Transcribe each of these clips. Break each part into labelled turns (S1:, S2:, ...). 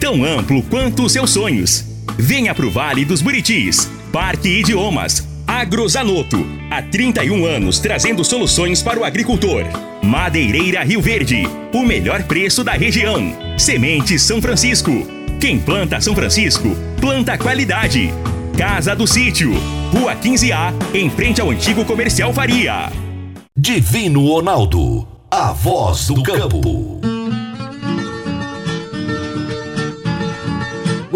S1: Tão amplo quanto os seus sonhos. Venha pro Vale dos Buritis. Parque Idiomas. Agrozanoto. Há 31 anos trazendo soluções para o agricultor. Madeireira Rio Verde. O melhor preço da região. Sementes São Francisco. Quem planta São Francisco, planta qualidade. Casa do Sítio. Rua 15A, em frente ao antigo comercial Faria.
S2: Divino Ronaldo, a voz do campo.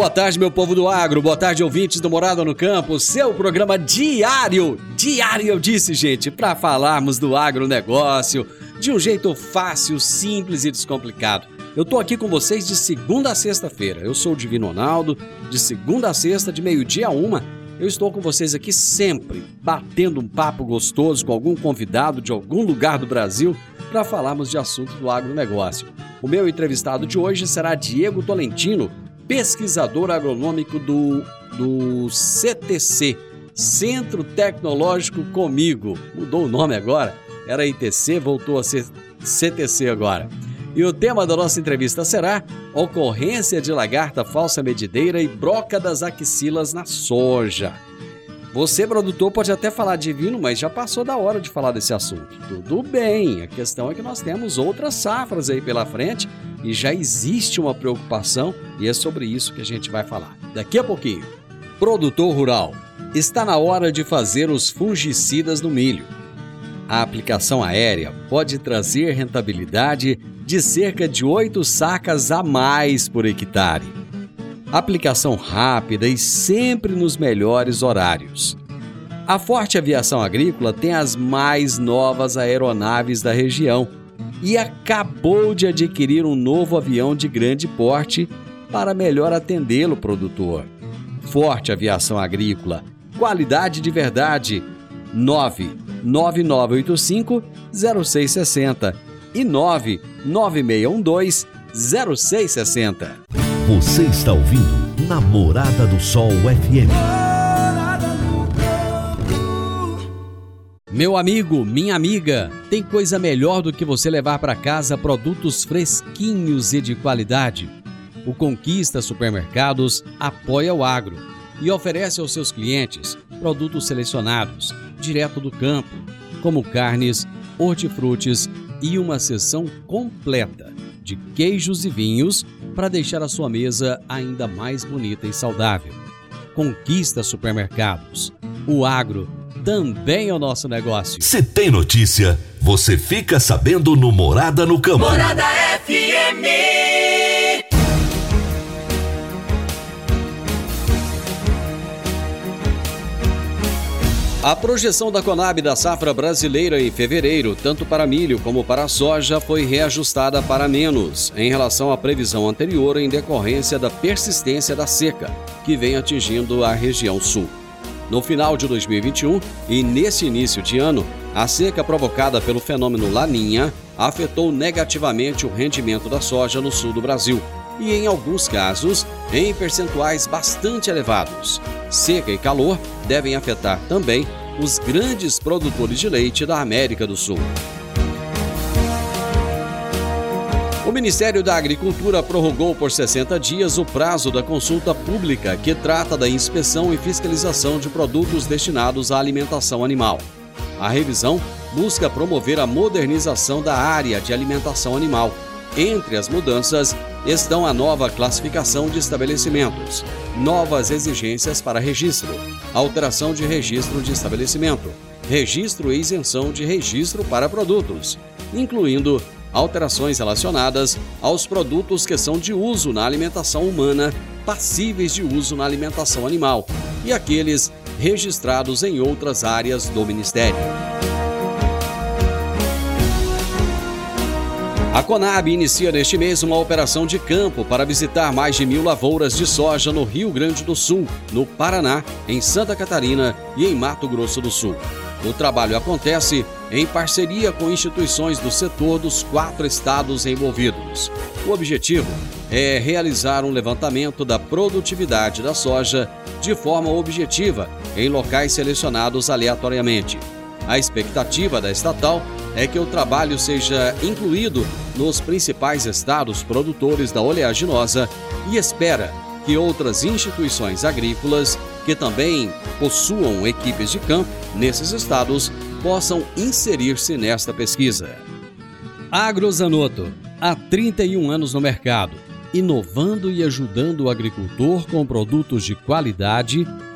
S3: Boa tarde, meu povo do agro. Boa tarde, ouvintes do Morada no Campo. Seu programa diário, diário eu disse, gente, para falarmos do agronegócio de um jeito fácil, simples e descomplicado. Eu tô aqui com vocês de segunda a sexta-feira. Eu sou o Divino Ronaldo, de segunda a sexta, de meio-dia a uma. Eu estou com vocês aqui sempre, batendo um papo gostoso com algum convidado de algum lugar do Brasil para falarmos de assuntos do agronegócio. O meu entrevistado de hoje será Diego Tolentino, pesquisador agronômico do, do CTC, Centro Tecnológico Comigo. Mudou o nome agora, era ITC, voltou a ser CTC agora. E o tema da nossa entrevista será ocorrência de lagarta falsa medideira e broca das axilas na soja. Você, produtor, pode até falar divino, mas já passou da hora de falar desse assunto. Tudo bem, a questão é que nós temos outras safras aí pela frente e já existe uma preocupação e é sobre isso que a gente vai falar daqui a pouquinho. Produtor rural, está na hora de fazer os fungicidas no milho. A aplicação aérea pode trazer rentabilidade de cerca de 8 sacas a mais por hectare. Aplicação rápida e sempre nos melhores horários. A Forte Aviação Agrícola tem as mais novas aeronaves da região e acabou de adquirir um novo avião de grande porte para melhor atendê-lo, produtor. Forte Aviação Agrícola, qualidade de verdade. 99985 0660 e 99612 0660.
S2: Você está ouvindo Namorada do Sol FM.
S3: Meu amigo, minha amiga, tem coisa melhor do que você levar para casa produtos fresquinhos e de qualidade? O Conquista Supermercados apoia o agro e oferece aos seus clientes produtos selecionados, direto do campo, como carnes, hortifrutis e uma seção completa de queijos e vinhos para deixar a sua mesa ainda mais bonita e saudável. Conquista Supermercados. O agro também é o nosso negócio.
S2: Se tem notícia, você fica sabendo no Morada no Campo.
S4: Morada FM.
S3: A projeção da Conab da safra brasileira em fevereiro, tanto para milho como para soja, foi reajustada para menos em relação à previsão anterior em decorrência da persistência da seca, que vem atingindo a região sul. No final de 2021 e nesse início de ano, a seca provocada pelo fenômeno Laninha afetou negativamente o rendimento da soja no sul do Brasil e, em alguns casos, em percentuais bastante elevados. Seca e calor devem afetar também os grandes produtores de leite da América do Sul. O Ministério da Agricultura prorrogou por 60 dias o prazo da consulta pública que trata da inspeção e fiscalização de produtos destinados à alimentação animal. A revisão busca promover a modernização da área de alimentação animal. Entre as mudanças estão a nova classificação de estabelecimentos, novas exigências para registro, alteração de registro de estabelecimento, registro e isenção de registro para produtos, incluindo alterações relacionadas aos produtos que são de uso na alimentação humana, passíveis de uso na alimentação animal e aqueles registrados em outras áreas do Ministério. A Conab inicia neste mês uma operação de campo para visitar mais de mil lavouras de soja no Rio Grande do Sul, no Paraná, em Santa Catarina e em Mato Grosso do Sul. O trabalho acontece em parceria com instituições do setor dos quatro estados envolvidos. O objetivo é realizar um levantamento da produtividade da soja de forma objetiva em locais selecionados aleatoriamente. A expectativa da estatal é que o trabalho seja incluído nos principais estados produtores da oleaginosa e espera que outras instituições agrícolas que também possuam equipes de campo nesses estados possam inserir-se nesta pesquisa. Agrozanoto, há 31 anos no mercado inovando e ajudando o agricultor com produtos de qualidade,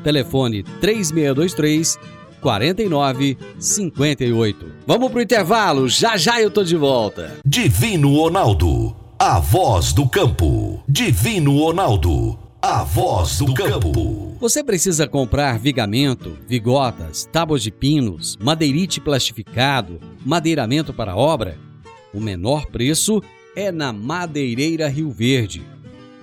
S3: telefone 3623 4958. Vamos pro intervalo, já já eu tô de volta.
S2: Divino Ronaldo, a voz do campo. Divino Ronaldo, a voz do campo.
S3: Você precisa comprar vigamento, vigotas, tábuas de pinos, madeirite plastificado, madeiramento para obra? O menor preço é na Madeireira Rio Verde.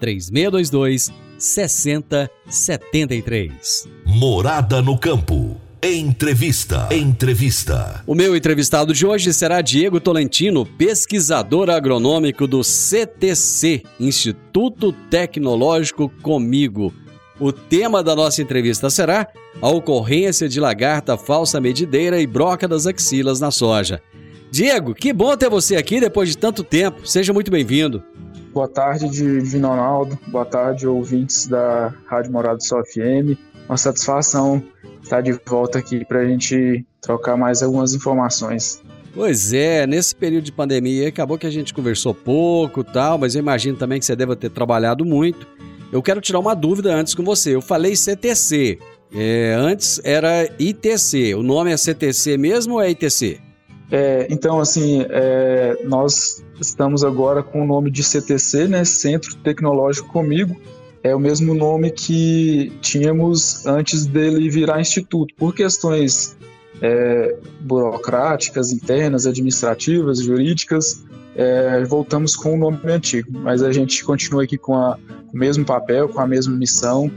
S3: 3622 6073.
S2: Morada no campo. Entrevista. Entrevista.
S3: O meu entrevistado de hoje será Diego Tolentino, pesquisador agronômico do CTC, Instituto Tecnológico Comigo. O tema da nossa entrevista será a ocorrência de lagarta falsa medideira e broca das axilas na soja. Diego, que bom ter você aqui depois de tanto tempo. Seja muito bem-vindo.
S4: Boa tarde, Divino Ronaldo. Boa tarde, ouvintes da Rádio Morado Sol FM. Uma satisfação estar de volta aqui para a gente trocar mais algumas informações.
S3: Pois é, nesse período de pandemia acabou que a gente conversou pouco tal, mas eu imagino também que você deva ter trabalhado muito. Eu quero tirar uma dúvida antes com você. Eu falei CTC. É, antes era ITC. O nome é CTC mesmo ou é ITC?
S4: É, então, assim, é, nós estamos agora com o nome de CTC, né, Centro Tecnológico Comigo, é o mesmo nome que tínhamos antes dele virar instituto, por questões é, burocráticas, internas, administrativas, jurídicas, é, voltamos com o nome antigo, mas a gente continua aqui com, a, com o mesmo papel, com a mesma missão,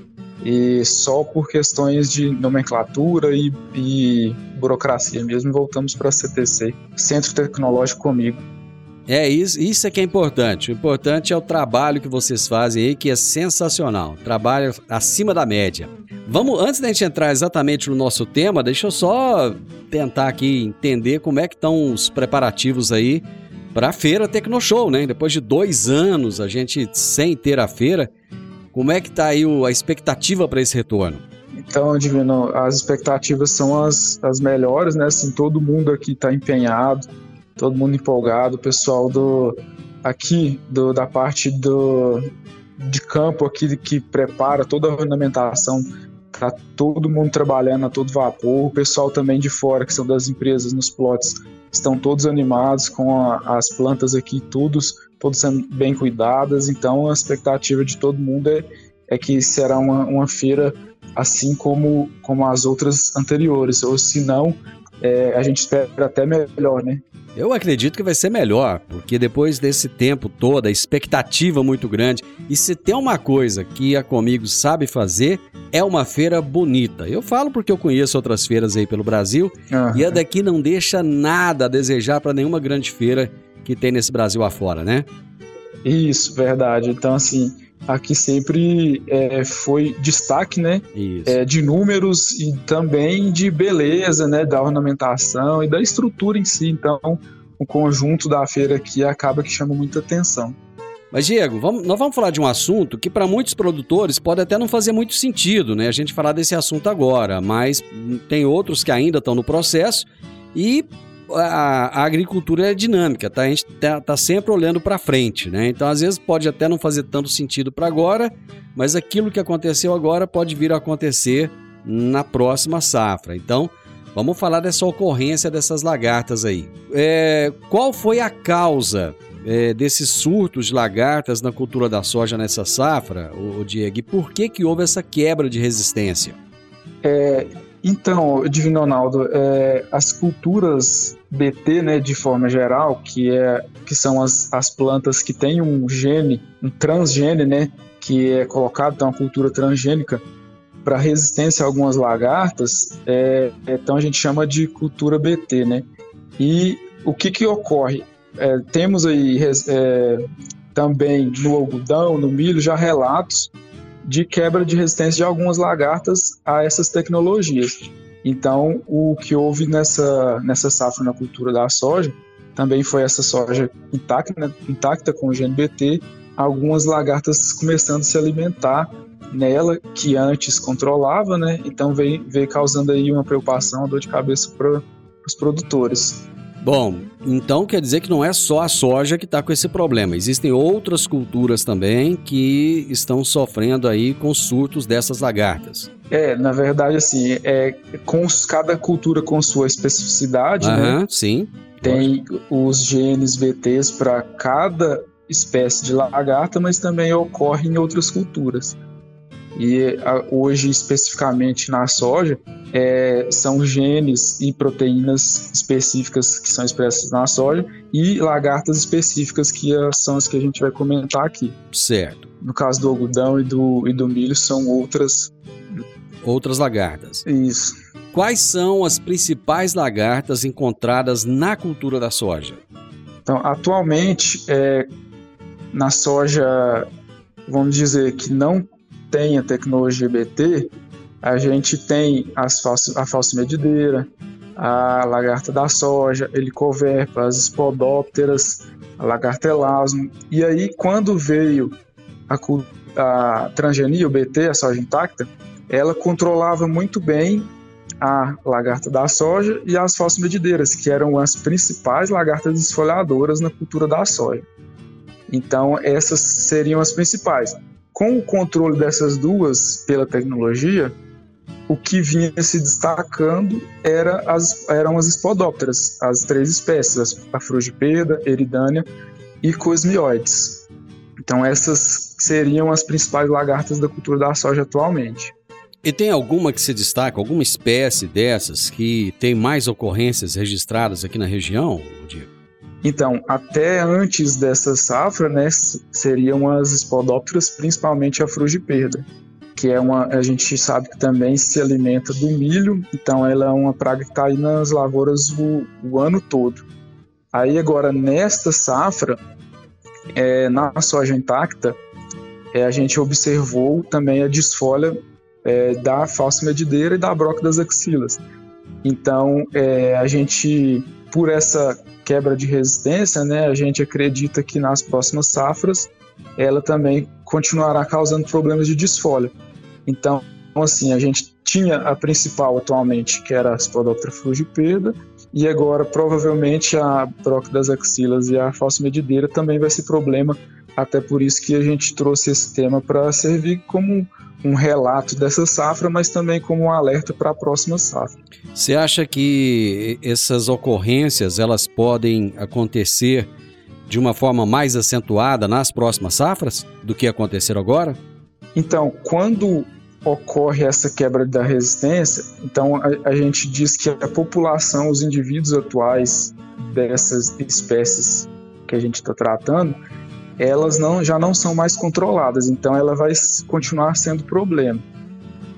S4: e só por questões de nomenclatura e, e burocracia mesmo voltamos para a CTC, Centro Tecnológico Comigo.
S3: É isso, isso é que é importante. O importante é o trabalho que vocês fazem aí, que é sensacional. Trabalho acima da média. Vamos, antes da gente entrar exatamente no nosso tema, deixa eu só tentar aqui entender como é que estão os preparativos aí para a feira Tecnoshow, né? Depois de dois anos a gente sem ter a feira, como é que está aí a expectativa para esse retorno?
S4: Então, Divino, as expectativas são as, as melhores, né? Assim, todo mundo aqui está empenhado, todo mundo empolgado, o pessoal do aqui do, da parte do de campo aqui que prepara toda a ornamentação, tá todo mundo trabalhando a todo vapor, o pessoal também de fora, que são das empresas nos plots, estão todos animados com a, as plantas aqui, todos, todos sendo bem cuidadas, então a expectativa de todo mundo é, é que será uma, uma feira assim como, como as outras anteriores, ou se não, é, a gente espera até melhor, né?
S3: Eu acredito que vai ser melhor, porque depois desse tempo todo, a expectativa muito grande, e se tem uma coisa que a Comigo sabe fazer, é uma feira bonita. Eu falo porque eu conheço outras feiras aí pelo Brasil, uhum. e a daqui não deixa nada a desejar para nenhuma grande feira que tem nesse Brasil afora, né?
S4: Isso, verdade. Então, assim, aqui sempre é, foi destaque, né? É, de números e também de beleza, né? Da ornamentação e da estrutura em si. Então, o conjunto da feira aqui acaba que chama muita atenção.
S3: Mas, Diego, vamos, nós vamos falar de um assunto que para muitos produtores pode até não fazer muito sentido, né? A gente falar desse assunto agora, mas tem outros que ainda estão no processo e a, a, agricultura é dinâmica, tá? A gente tá, tá sempre olhando para frente, né? Então, às vezes, pode até não fazer tanto sentido para agora, mas aquilo que aconteceu agora pode vir a acontecer na próxima safra. Então, vamos falar dessa ocorrência dessas lagartas aí. É, qual foi a causa é, desses surtos de lagartas na cultura da soja nessa safra, o, Diego? E por que, que houve essa quebra de resistência?
S4: É, então, Divino Ronaldo, é, as culturas BT, né, de forma geral, que, é, que são as, as plantas que têm um gene, um transgene, né, que é colocado, então, uma cultura transgênica, para resistência a algumas lagartas, é, então a gente chama de cultura BT, né? E o que que ocorre? É, temos aí é, também no algodão, no milho, já relatos de quebra de resistência de algumas lagartas a essas tecnologias. Então, o que houve nessa, nessa safra na cultura da soja também foi essa soja intacta, né, intacta com o GNBT, algumas lagartas começando a se alimentar nela, que antes controlava, né? Então veio, veio causando aí uma preocupação, uma dor de cabeça para os produtores.
S3: Bom, então quer dizer que não é só a soja que está com esse problema. Existem outras culturas também que estão sofrendo aí com surtos dessas lagartas.
S4: É, na verdade, assim, é com cada cultura com sua especificidade,
S3: Aham, né? Sim.
S4: Tem os genes VTs para cada espécie de lagarta, mas também ocorre em outras culturas. E hoje, especificamente na soja, é, são genes e proteínas específicas que são expressas na soja e lagartas específicas que são as que a gente vai comentar aqui.
S3: Certo.
S4: No caso do algodão e do, e do milho, são outras.
S3: Outras lagartas.
S4: Isso.
S3: Quais são as principais lagartas encontradas na cultura da soja?
S4: Então, atualmente, é, na soja, vamos dizer que não tem a tecnologia BT, a gente tem as falso, a falsa-medideira, a lagarta da soja, helicoverpa, as espodópteras, a lagarta elasmo. E aí, quando veio a, a transgenia, o BT, a soja intacta, ela controlava muito bem a lagarta da soja e as falso-medideiras, que eram as principais lagartas esfoliadoras na cultura da soja. Então, essas seriam as principais com o controle dessas duas pela tecnologia, o que vinha se destacando era as, eram as espodópteras, as três espécies, a frugipeda, eridânia e cosmioides. Então essas seriam as principais lagartas da cultura da soja atualmente.
S3: E tem alguma que se destaca, alguma espécie dessas que tem mais ocorrências registradas aqui na região?
S4: Então, até antes dessa safra, né, seriam as espodópteras, principalmente a frugiperda, que é uma, a gente sabe que também se alimenta do milho, então ela é uma praga que está aí nas lavouras o, o, ano todo. Aí agora, nesta safra, é, na soja intacta, é, a gente observou também a desfolha é, da falsa medideira e da broca das axilas. Então, é, a gente, por essa quebra de resistência, né, a gente acredita que nas próximas safras ela também continuará causando problemas de desfolha. Então, assim, a gente tinha a principal atualmente, que era a Spodoptera frugipeda, e agora provavelmente a broca das axilas e a falsa medideira também vai ser problema, até por isso que a gente trouxe esse tema para servir como um relato dessa safra, mas também como um alerta para a próxima safra.
S3: Você acha que essas ocorrências elas podem acontecer de uma forma mais acentuada nas próximas safras do que aconteceram agora?
S4: Então, quando ocorre essa quebra da resistência, então a, a gente diz que a população, os indivíduos atuais dessas espécies que a gente está tratando, elas não, já não são mais controladas, então ela vai continuar sendo problema.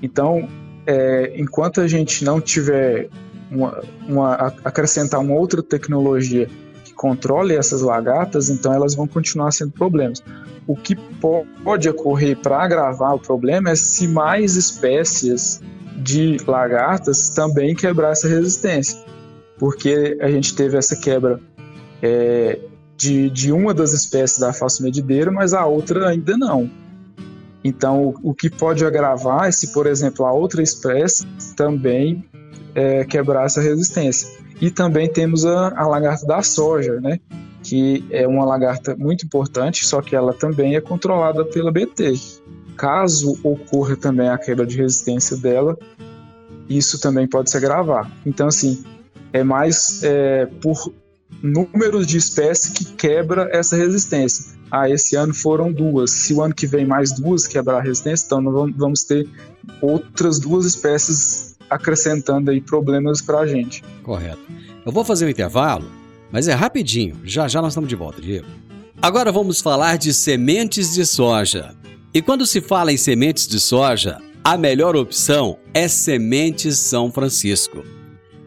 S4: Então, é, enquanto a gente não tiver uma, uma, acrescentar uma outra tecnologia que controle essas lagartas, então elas vão continuar sendo problemas. O que pode ocorrer para agravar o problema é se mais espécies de lagartas também quebrar essa resistência, porque a gente teve essa quebra é, de, de uma das espécies da falsa medideira, mas a outra ainda não. Então, o, o que pode agravar é se, por exemplo, a outra espécie também é, quebrar essa resistência. E também temos a, a lagarta da soja, né? que é uma lagarta muito importante, só que ela também é controlada pela BT. Caso ocorra também a quebra de resistência dela, isso também pode se agravar. Então, assim, é mais é, por números de espécies que quebra essa resistência. Ah, esse ano foram duas. Se o ano que vem mais duas quebrar a resistência, então nós vamos ter outras duas espécies acrescentando aí problemas para a gente.
S3: Correto. Eu vou fazer um intervalo, mas é rapidinho. Já já nós estamos de volta, Diego. Agora vamos falar de sementes de soja. E quando se fala em sementes de soja, a melhor opção é Sementes São Francisco.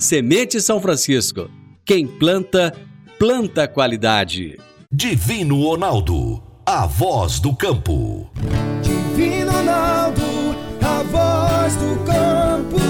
S3: Semente São Francisco. Quem planta, planta qualidade.
S2: Divino Ronaldo, a voz do campo.
S5: Divino Ronaldo, a voz do campo.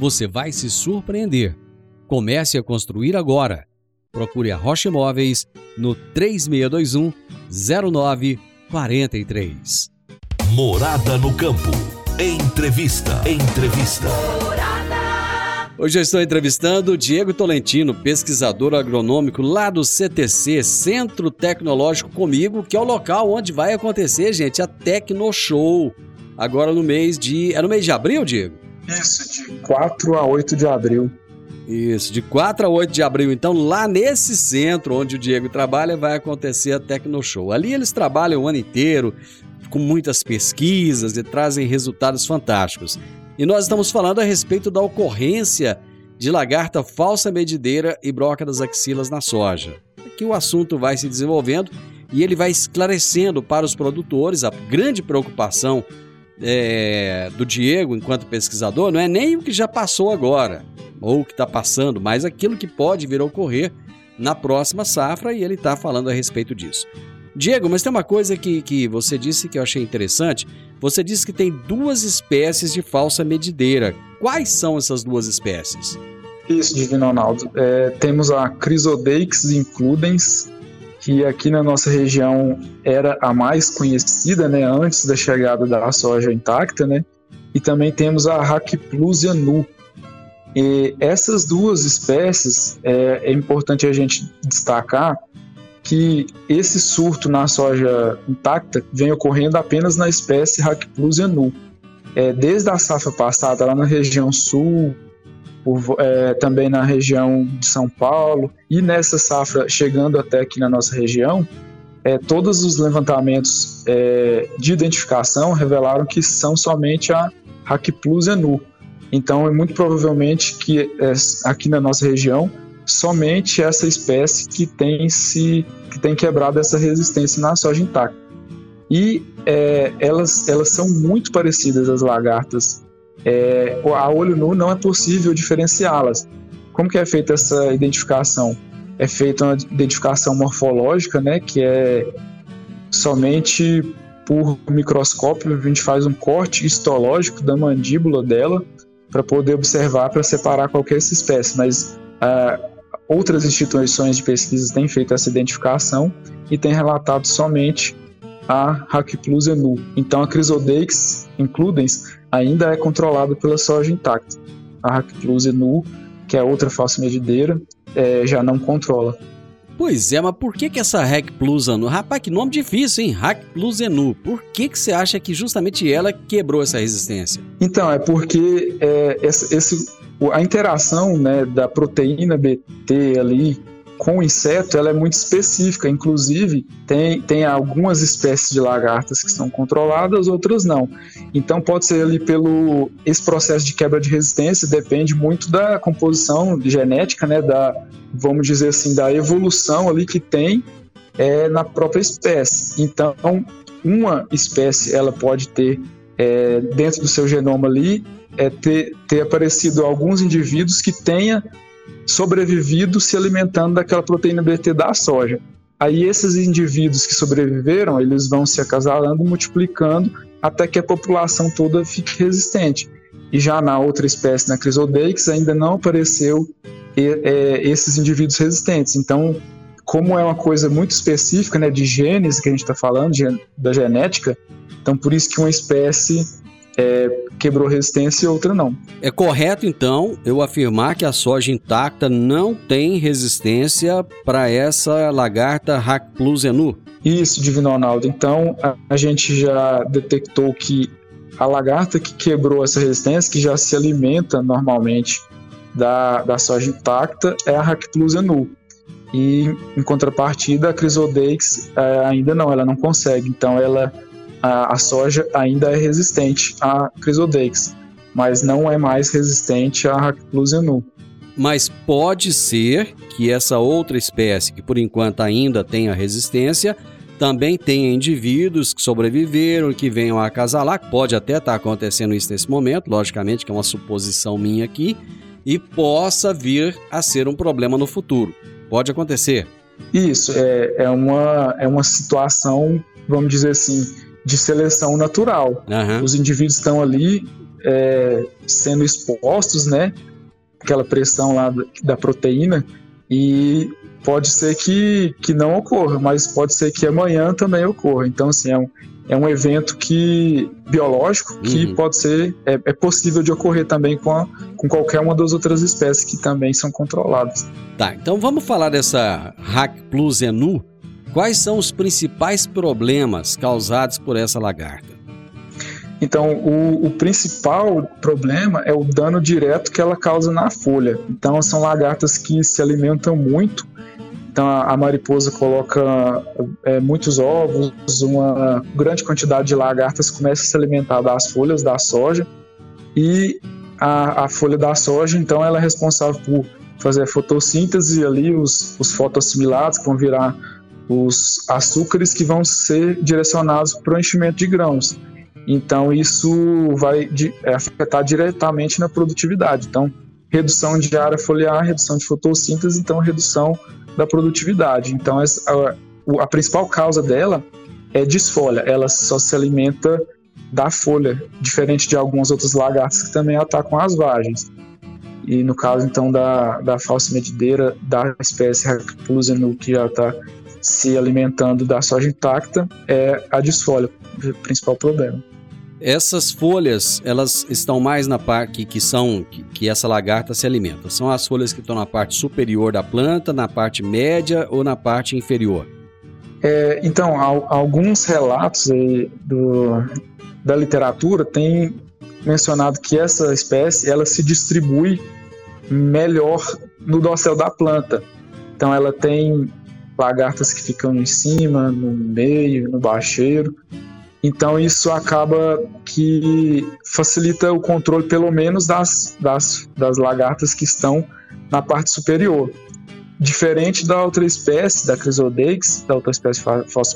S3: você vai se surpreender. Comece a construir agora Procure a Rocha Imóveis no 3621 0943.
S2: Morada no campo. Entrevista. Entrevista.
S3: Hoje eu estou entrevistando Diego Tolentino, pesquisador agronômico lá do CTC, Centro Tecnológico Comigo, que é o local onde vai acontecer, gente, a Tecno Show. Agora no mês de. É no mês de abril, Diego?
S4: Isso, de 4 a 8 de abril.
S3: Isso, de 4 a 8 de abril, então, lá nesse centro onde o Diego trabalha, vai acontecer a Tecno Show. Ali eles trabalham o ano inteiro, com muitas pesquisas e trazem resultados fantásticos. E nós estamos falando a respeito da ocorrência de lagarta falsa medideira e broca das axilas na soja. Aqui o assunto vai se desenvolvendo e ele vai esclarecendo para os produtores a grande preocupação é, do Diego enquanto pesquisador não é nem o que já passou agora, ou o que está passando, mas aquilo que pode vir a ocorrer na próxima safra e ele está falando a respeito disso. Diego, mas tem uma coisa que, que você disse que eu achei interessante. Você disse que tem duas espécies de falsa medideira. Quais são essas duas espécies?
S4: Isso, Divino Ronaldo. É, temos a Chrysodeix includens, que aqui na nossa região era a mais conhecida, né, antes da chegada da soja intacta, né? E também temos a Hackplusia nu, e essas duas espécies, é, é importante a gente destacar que esse surto na soja intacta vem ocorrendo apenas na espécie Hackplusia nu. É, desde a safra passada, lá na região sul, por, é, também na região de São Paulo, e nessa safra chegando até aqui na nossa região, é, todos os levantamentos é, de identificação revelaram que são somente a Hackplusia nu. Então, é muito provavelmente que é, aqui na nossa região, somente essa espécie que tem se que tem quebrado essa resistência na soja intacta. E é, elas, elas são muito parecidas às lagartas. É, a olho nu não é possível diferenciá-las. Como que é feita essa identificação? É feita uma identificação morfológica, né, que é somente por microscópio, a gente faz um corte histológico da mandíbula dela para poder observar, para separar qualquer espécie. Mas uh, outras instituições de pesquisa têm feito essa identificação e têm relatado somente a Plus enu. Então a Chrysodeix includens ainda é controlada pela soja intacta. A Plus enu, que é outra falsa medideira, é, já não controla.
S3: Pois é, mas por que, que essa Hack Plus Anu? Rapaz, que nome difícil, hein? Hack Plus Enu. Por que, que você acha que justamente ela quebrou essa resistência?
S4: Então, é porque é, esse, esse, a interação né, da proteína BT ali com inseto ela é muito específica. Inclusive, tem, tem algumas espécies de lagartas que são controladas, outras não. Então, pode ser ali pelo. Esse processo de quebra de resistência depende muito da composição genética, né? Da, vamos dizer assim, da evolução ali que tem é, na própria espécie. Então, uma espécie ela pode ter é, dentro do seu genoma ali é, ter, ter aparecido alguns indivíduos que tenha sobrevivido se alimentando daquela proteína BT da soja. Aí esses indivíduos que sobreviveram, eles vão se acasalando, multiplicando até que a população toda fique resistente. E já na outra espécie, na Chrysodeix, ainda não apareceu é, esses indivíduos resistentes. Então, como é uma coisa muito específica, né, de genes que a gente está falando, da genética, então por isso que uma espécie é, quebrou resistência e outra não.
S3: É correto, então, eu afirmar que a soja intacta não tem resistência para essa lagarta Hack Plus Enu?
S4: Isso, Divino Ronaldo. Então, a, a gente já detectou que a lagarta que quebrou essa resistência, que já se alimenta normalmente da, da soja intacta, é a Hack Plus Enu. E, em contrapartida, a Chrysodeix é, ainda não, ela não consegue. Então, ela a, a soja ainda é resistente à Chrysodeix, mas não é mais resistente à Racplus nu.
S3: Mas pode ser que essa outra espécie, que por enquanto ainda tenha resistência, também tenha indivíduos que sobreviveram, que venham a acasalar. Pode até estar acontecendo isso nesse momento, logicamente, que é uma suposição minha aqui, e possa vir a ser um problema no futuro. Pode acontecer.
S4: Isso, é, é, uma, é uma situação, vamos dizer assim, de seleção natural. Uhum. Os indivíduos estão ali é, sendo expostos, né? Aquela pressão lá da, proteína e pode ser que, que não ocorra, mas pode ser que amanhã também ocorra. Então, assim, é um, é um evento que biológico que uhum. pode ser é, é, possível de ocorrer também com, a, com qualquer uma das outras espécies que também são controladas.
S3: Tá, então vamos falar dessa Hack Plus Enu, Quais são os principais problemas causados por essa lagarta?
S4: Então, o, o, principal problema é o dano direto que ela causa na folha. Então, são lagartas que se alimentam muito. Então, a, a mariposa coloca é, muitos ovos, uma grande quantidade de lagartas começa a se alimentar das folhas da soja. E a, a folha da soja, então, ela é responsável por fazer a fotossíntese ali, os, os fotoassimilados que vão virar os açúcares que vão ser direcionados para o enchimento de grãos. Então, isso vai é, afetar diretamente na produtividade. Então, redução de área foliar, redução de fotossíntese, então, redução da produtividade. Então, a, principal causa dela é desfolha, ela só se alimenta da folha, diferente de algumas outras lagartas que também atacam as vagens. E no caso, então, da, da falsa medideira, da espécie Reclusa que já está se alimentando da soja intacta é a desfolha, o principal problema.
S3: Essas folhas, elas estão mais na parte que, são que, que, essa lagarta se alimenta. São as folhas que estão na parte superior da planta, na parte média ou na parte inferior?
S4: É, então, alguns relatos do, da literatura têm mencionado que essa espécie ela se distribui melhor no dossel da planta. Então, ela tem lagartas que ficam em cima, no meio, no baixeiro. Então isso acaba que facilita o controle pelo menos das, das, das lagartas que estão na parte superior. Diferente da outra espécie, da Chrysodeix, da outra espécie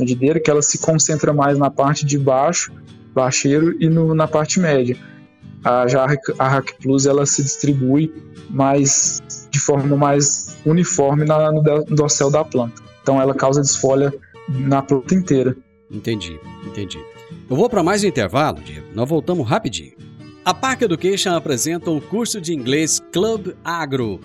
S4: medideira, que ela se concentra mais na parte de baixo, baixeiro, e no, na parte média. A, já a Hack Plus ela se distribui mais de forma mais uniforme na, no dossel da planta. Então ela causa desfolha na planta inteira.
S3: Entendi, entendi. Eu vou para mais um intervalo, Diego. Nós voltamos rapidinho. A Park Education apresenta o curso de inglês Club Agro.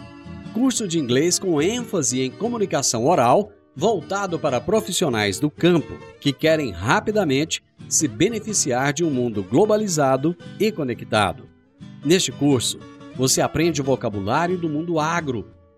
S3: curso de inglês com ênfase em comunicação oral, voltado para profissionais do campo que querem rapidamente se beneficiar de um mundo globalizado e conectado. Neste curso, você aprende o vocabulário do mundo agro,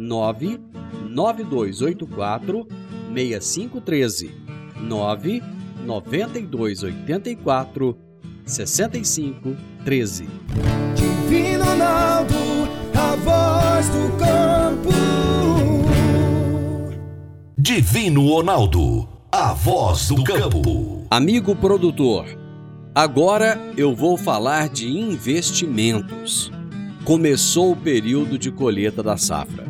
S3: 99284 6513 99284 6513.
S5: Divino Ronaldo, a voz do campo.
S2: Divino Ronaldo, a voz do campo.
S3: Amigo produtor, agora eu vou falar de investimentos. Começou o período de colheita da safra.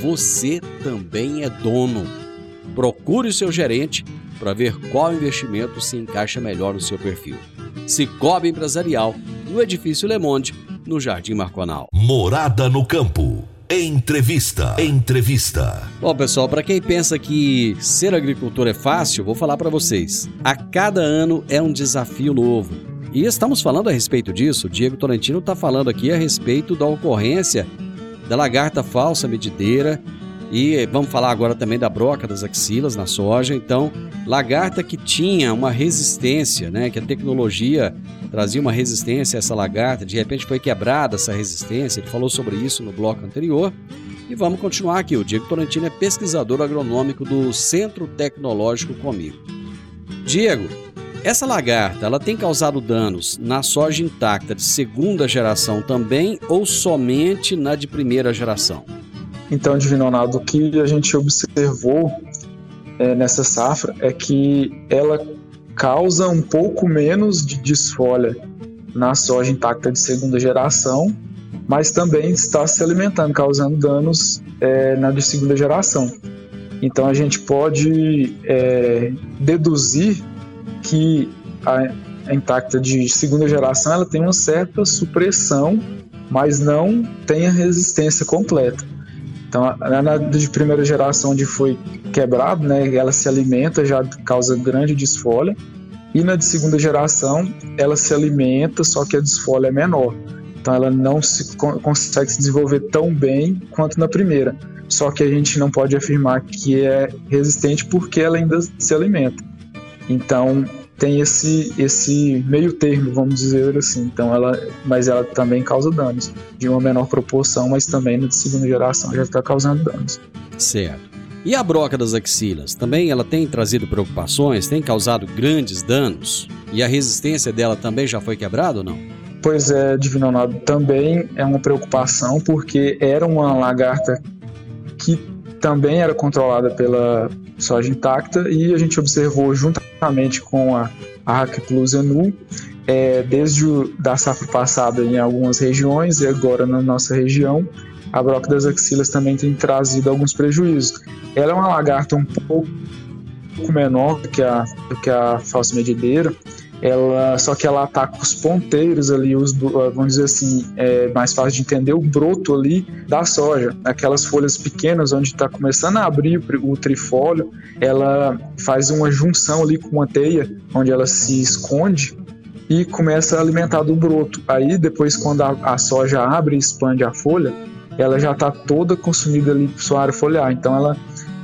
S3: você também é dono. Procure o seu gerente para ver qual investimento se encaixa melhor no seu perfil. Cicobi Empresarial, no Edifício Le Monde, no Jardim Marconal.
S2: Morada no Campo. Entrevista. Entrevista.
S3: Bom, pessoal, para quem pensa que ser agricultor é fácil, vou falar para vocês. A cada ano é um desafio novo. E estamos falando a respeito disso. O Diego Tolentino está falando aqui a respeito da ocorrência da lagarta falsa medideira e vamos falar agora também da broca das axilas na soja. Então, lagarta que tinha uma resistência, né? Que a tecnologia trazia uma resistência a essa lagarta, de repente foi quebrada essa resistência. Ele falou sobre isso no bloco anterior. E vamos continuar aqui. O Diego Tolentino é pesquisador agronômico do Centro Tecnológico comigo. Diego, essa lagarta, ela tem causado danos na soja intacta de segunda geração também ou somente na de primeira geração?
S4: Então, Divino Ronaldo, o que a gente observou é, nessa safra é que ela causa um pouco menos de desfolha na soja intacta de segunda geração, mas também está se alimentando, causando danos é, na de segunda geração. Então a gente pode é, deduzir que a, intacta de segunda geração ela tem uma certa supressão, mas não tem a resistência completa. Então, na de primeira geração, onde foi quebrado, né, ela se alimenta, já causa grande desfolha. E na de segunda geração, ela se alimenta, só que a desfolha é menor. Então, ela não se, consegue se desenvolver tão bem quanto na primeira. Só que a gente não pode afirmar que é resistente porque ela ainda se alimenta. Então, tem esse esse meio termo, vamos dizer assim. Então ela, mas ela também causa danos de uma menor proporção, mas também na segunda geração já está causando danos.
S3: Certo. E a broca das axilas? Também ela tem trazido preocupações, tem causado grandes danos? E a resistência dela também já foi quebrada ou não?
S4: Pois é, Divino Ronaldo, também é uma preocupação porque era uma lagarta que também era controlada pela soja intacta e a gente observou juntamente com a, a Plus Enu, é, desde o, da safra passada em algumas regiões e agora na nossa região, a broca das axilas também tem trazido alguns prejuízos. Ela é uma lagarta um pouco menor que a, que a falsa medideira, ela só que ela ataca os ponteiros ali, os, ah, vamos dizer assim, é mais fácil de entender o broto ali da soja, aquelas folhas pequenas onde está começando a abrir o, trifólio, ela faz uma junção ali com uma teia, onde ela se esconde e começa a alimentar do broto. Aí depois quando a, a soja abre e expande a folha, ela já está toda consumida ali por sua área foliar. Então ela,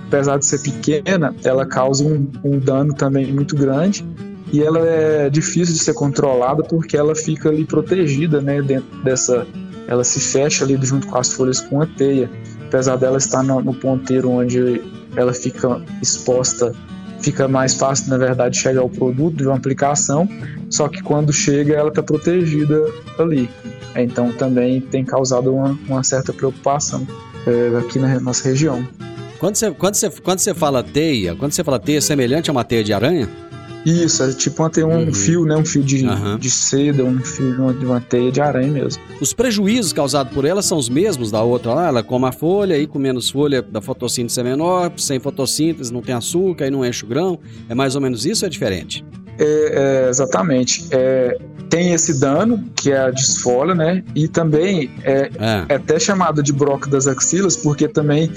S4: apesar de ser pequena, ela causa um, um dano também muito grande e ela é difícil de ser controlada porque ela fica ali protegida, né, dentro dessa, ela se fecha ali junto com as folhas com a teia. apesar dela estar no, no ponteiro onde ela fica exposta, fica mais fácil, na verdade, chegar ao produto de uma aplicação, só que quando chega ela está protegida ali. Então também tem causado uma, uma certa preocupação é, aqui na nossa região.
S3: Quando você, quando, você, quando você fala teia, quando você fala teia, é semelhante a uma teia de aranha?
S4: Isso, é tipo uma, um uhum. fio, né? Um fio de, uhum. de seda, um fio de uma, de uma, teia de aranha mesmo.
S3: Os prejuízos causados por ela são os mesmos da outra lá? Ela come a folha e com menos folha da fotossíntese é menor, sem fotossíntese não tem açúcar e não enche o grão. É mais ou menos isso ou é diferente?
S4: É, é, exatamente. É, tem esse dano, que é a desfolha, né? E também é, é. é até chamada de broca das axilas, porque também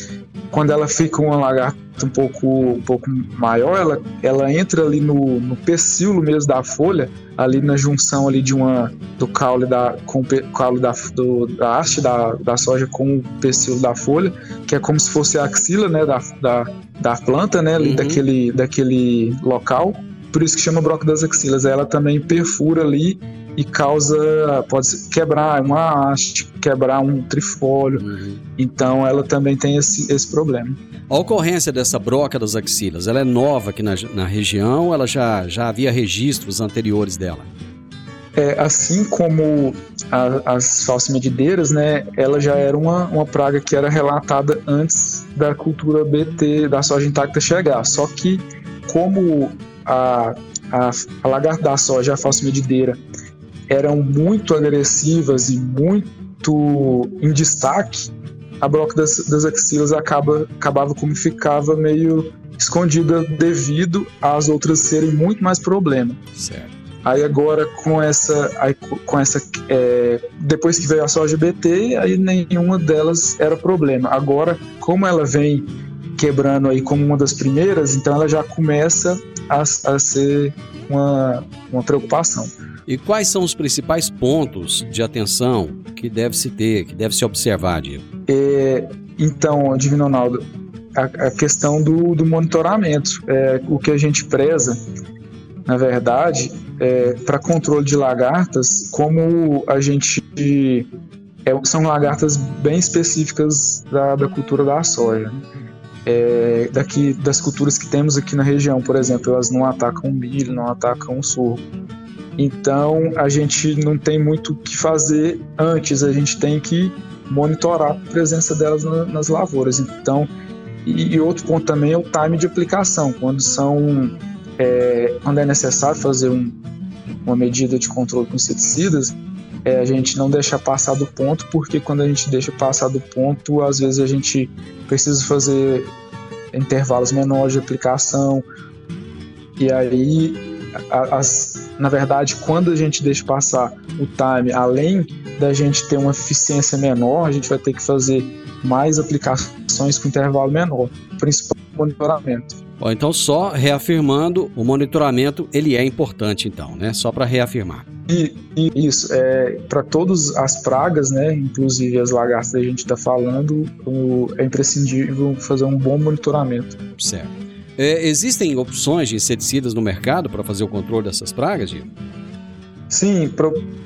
S4: quando ela fica uma lagarta um pouco, um pouco maior, ela, ela entra ali no, no pecíolo mesmo da folha, ali na junção ali de uma do caule da com o caule da, do, da haste da, da soja com o pecíolo da folha, que é como se fosse a axila, né, da, da, da planta, né, ali uhum. daquele, daquele local. Por isso que chama broca das axilas. Ela também perfura ali e causa pode quebrar uma haste, quebrar um trifólio. Uhum. Então ela também tem esse, esse problema.
S3: A ocorrência dessa broca das axilas, ela é nova aqui na, na região? Ela já, já havia registros anteriores dela?
S4: É, assim como a, as falsas medideiras, né, ela já era uma, uma praga que era relatada antes da cultura BT, da soja intacta chegar. Só que como a, a, a lagarta da soja, a falsa medideira, eram muito agressivas e muito em destaque, a broca das, das axilas acaba, acabava como ficava meio escondida devido às outras serem muito mais problema.
S3: Certo.
S4: Aí agora com essa, aí, com essa é, depois que veio a soja BT, aí nenhuma delas era problema. Agora, como ela vem quebrando aí como uma das primeiras, então ela já começa a, a ser uma, uma preocupação.
S3: E quais são os principais pontos de atenção que deve se ter, que deve se observar, Diego?
S4: É, então, Divino Ronaldo, a, a, questão do, do monitoramento, é, o que a gente preza, na verdade, é, para controle de lagartas, como a gente é, são lagartas bem específicas da, da cultura da soja. Né? É, daqui das culturas que temos aqui na região, por exemplo, elas não atacam o milho, não atacam o sorgo. Então a gente não tem muito o que fazer antes, a gente tem que monitorar a presença delas na, nas lavouras. Então, e, e, outro ponto também é o time de aplicação, quando são é, quando é necessário fazer um, uma medida de controle com inseticidas, é, a gente não deixar passar do ponto, porque quando a gente deixa passar do ponto, às vezes a gente precisa fazer intervalos menores de aplicação, e aí as, na verdade, quando a gente deixa passar o time, além da gente ter uma eficiência menor, a gente vai ter que fazer mais aplicações com intervalo menor, principalmente monitoramento.
S3: Bom, então só reafirmando, o monitoramento ele é importante então, né? Só para reafirmar.
S4: E, e, isso, é, para todas as pragas, né, inclusive as lagartas que a gente está falando, o, é imprescindível fazer um bom monitoramento.
S3: Certo. É, existem opções de inseticidas no mercado para fazer o controle dessas pragas, Gil?
S4: Sim,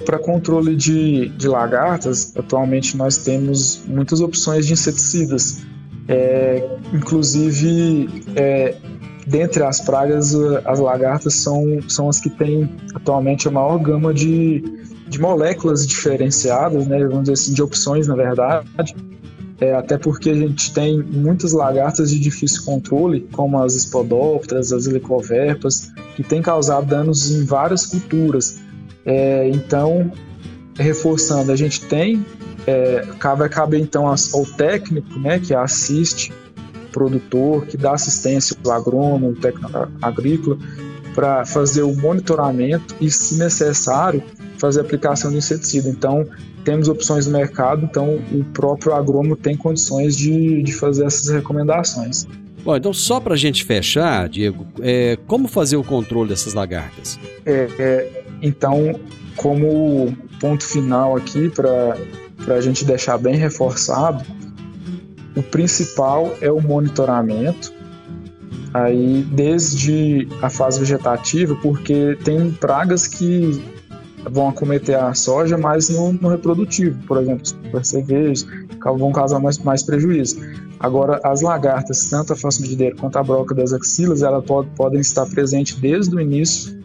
S4: para controle de, de lagartas, atualmente nós temos muitas opções de inseticidas. É, inclusive, é, dentre as pragas, as lagartas são, são as que têm atualmente a maior gama de, de moléculas diferenciadas, né, vamos dizer assim, de opções, na verdade, é, até porque a gente tem muitas lagartas de difícil controle, como as espodópteras, as helicoverpas, que têm causado danos em várias culturas. É, então, reforçando, a gente tem, é, vai caber então ao técnico, né, que assiste o produtor, que dá assistência agrônomo, o técnico agrícola, para fazer o monitoramento e, se necessário, fazer a aplicação de inseticida. Então, temos opções no mercado, então o próprio agrônomo tem condições de, de fazer essas recomendações.
S3: Bom, então só para a gente fechar, Diego, é, como fazer o controle dessas lagartas?
S4: É, é, então, como ponto final aqui, para a gente deixar bem reforçado, o principal é o monitoramento, aí desde a fase vegetativa, porque tem pragas que vão acometer a soja, mas no, no reprodutivo, por exemplo, percevejos, vão causar mais, mais prejuízo. Agora, as lagartas, tanto a face medideira quanto a broca das axilas, elas pod podem estar presentes desde o início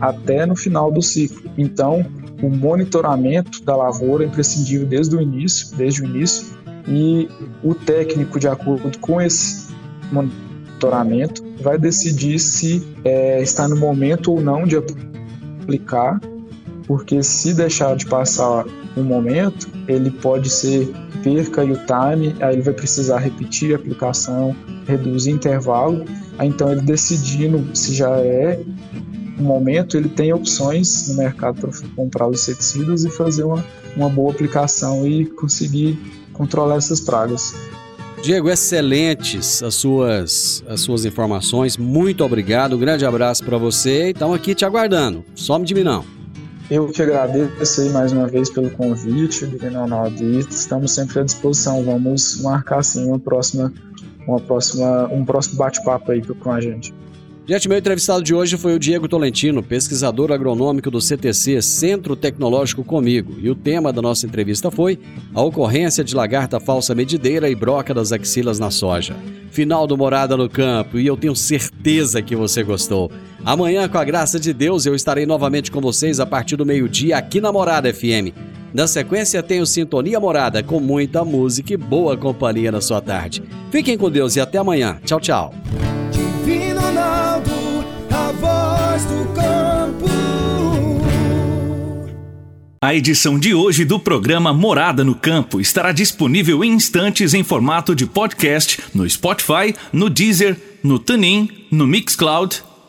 S4: até no final do ciclo. Então, o monitoramento da lavoura é imprescindível desde o início, desde o início, e o técnico, de acordo com esse monitoramento, vai decidir se é, está no momento ou não de aplicar, porque se deixar de passar um momento, ele pode ser perca e o time, aí ele vai precisar repetir a aplicação, reduzir intervalo. Aí, então, ele decidindo se já é um momento, ele tem opções no mercado para comprar os inseticidas e fazer uma, uma boa aplicação e conseguir controlar essas pragas.
S3: Diego, excelentes as suas, as suas informações. Muito obrigado. Um grande abraço para você. Estamos aqui te aguardando. Some de mim não.
S4: Eu que agradeço aí mais uma vez pelo convite, Divino Ronaldo, e estamos sempre à disposição. Vamos marcar sim uma próxima, uma próxima, um próximo bate-papo aí com a gente.
S3: Gente, meu entrevistado de hoje foi o Diego Tolentino, pesquisador agronômico do CTC, Centro Tecnológico Comigo. E o tema da nossa entrevista foi a ocorrência de lagarta falsa medideira e broca das axilas na soja. Final do Morada no Campo, e eu tenho certeza que você gostou. Amanhã, com a graça de Deus, eu estarei novamente com vocês a partir do meio-dia aqui na Morada FM. Na sequência, tenho Sintonia Morada, com muita música e boa companhia na sua tarde. Fiquem com Deus e até amanhã. Tchau, tchau.
S5: Divino Ronaldo, a voz do campo.
S1: A edição de hoje do programa Morada no Campo estará disponível em instantes em formato de podcast no Spotify, no Deezer, no TuneIn, no Mixcloud,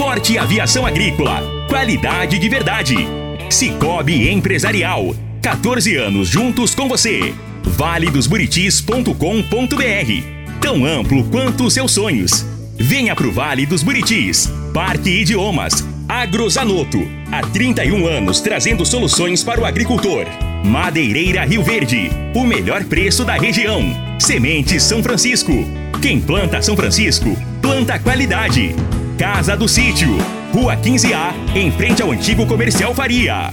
S1: Forte aviação agrícola. Qualidade de verdade. Cicobi Empresarial. 14 anos juntos com você. valedosburitis.com.br Tão amplo quanto os seus sonhos. Venha pro Vale dos Buritis. Parque Idiomas. Agrozanoto. Há 31 anos trazendo soluções para o agricultor. Madeireira Rio Verde. O melhor preço da região. Sementes São Francisco. Quem planta São Francisco, planta qualidade. Casa do Sítio. Rua 15A, em frente ao antigo comercial Faria.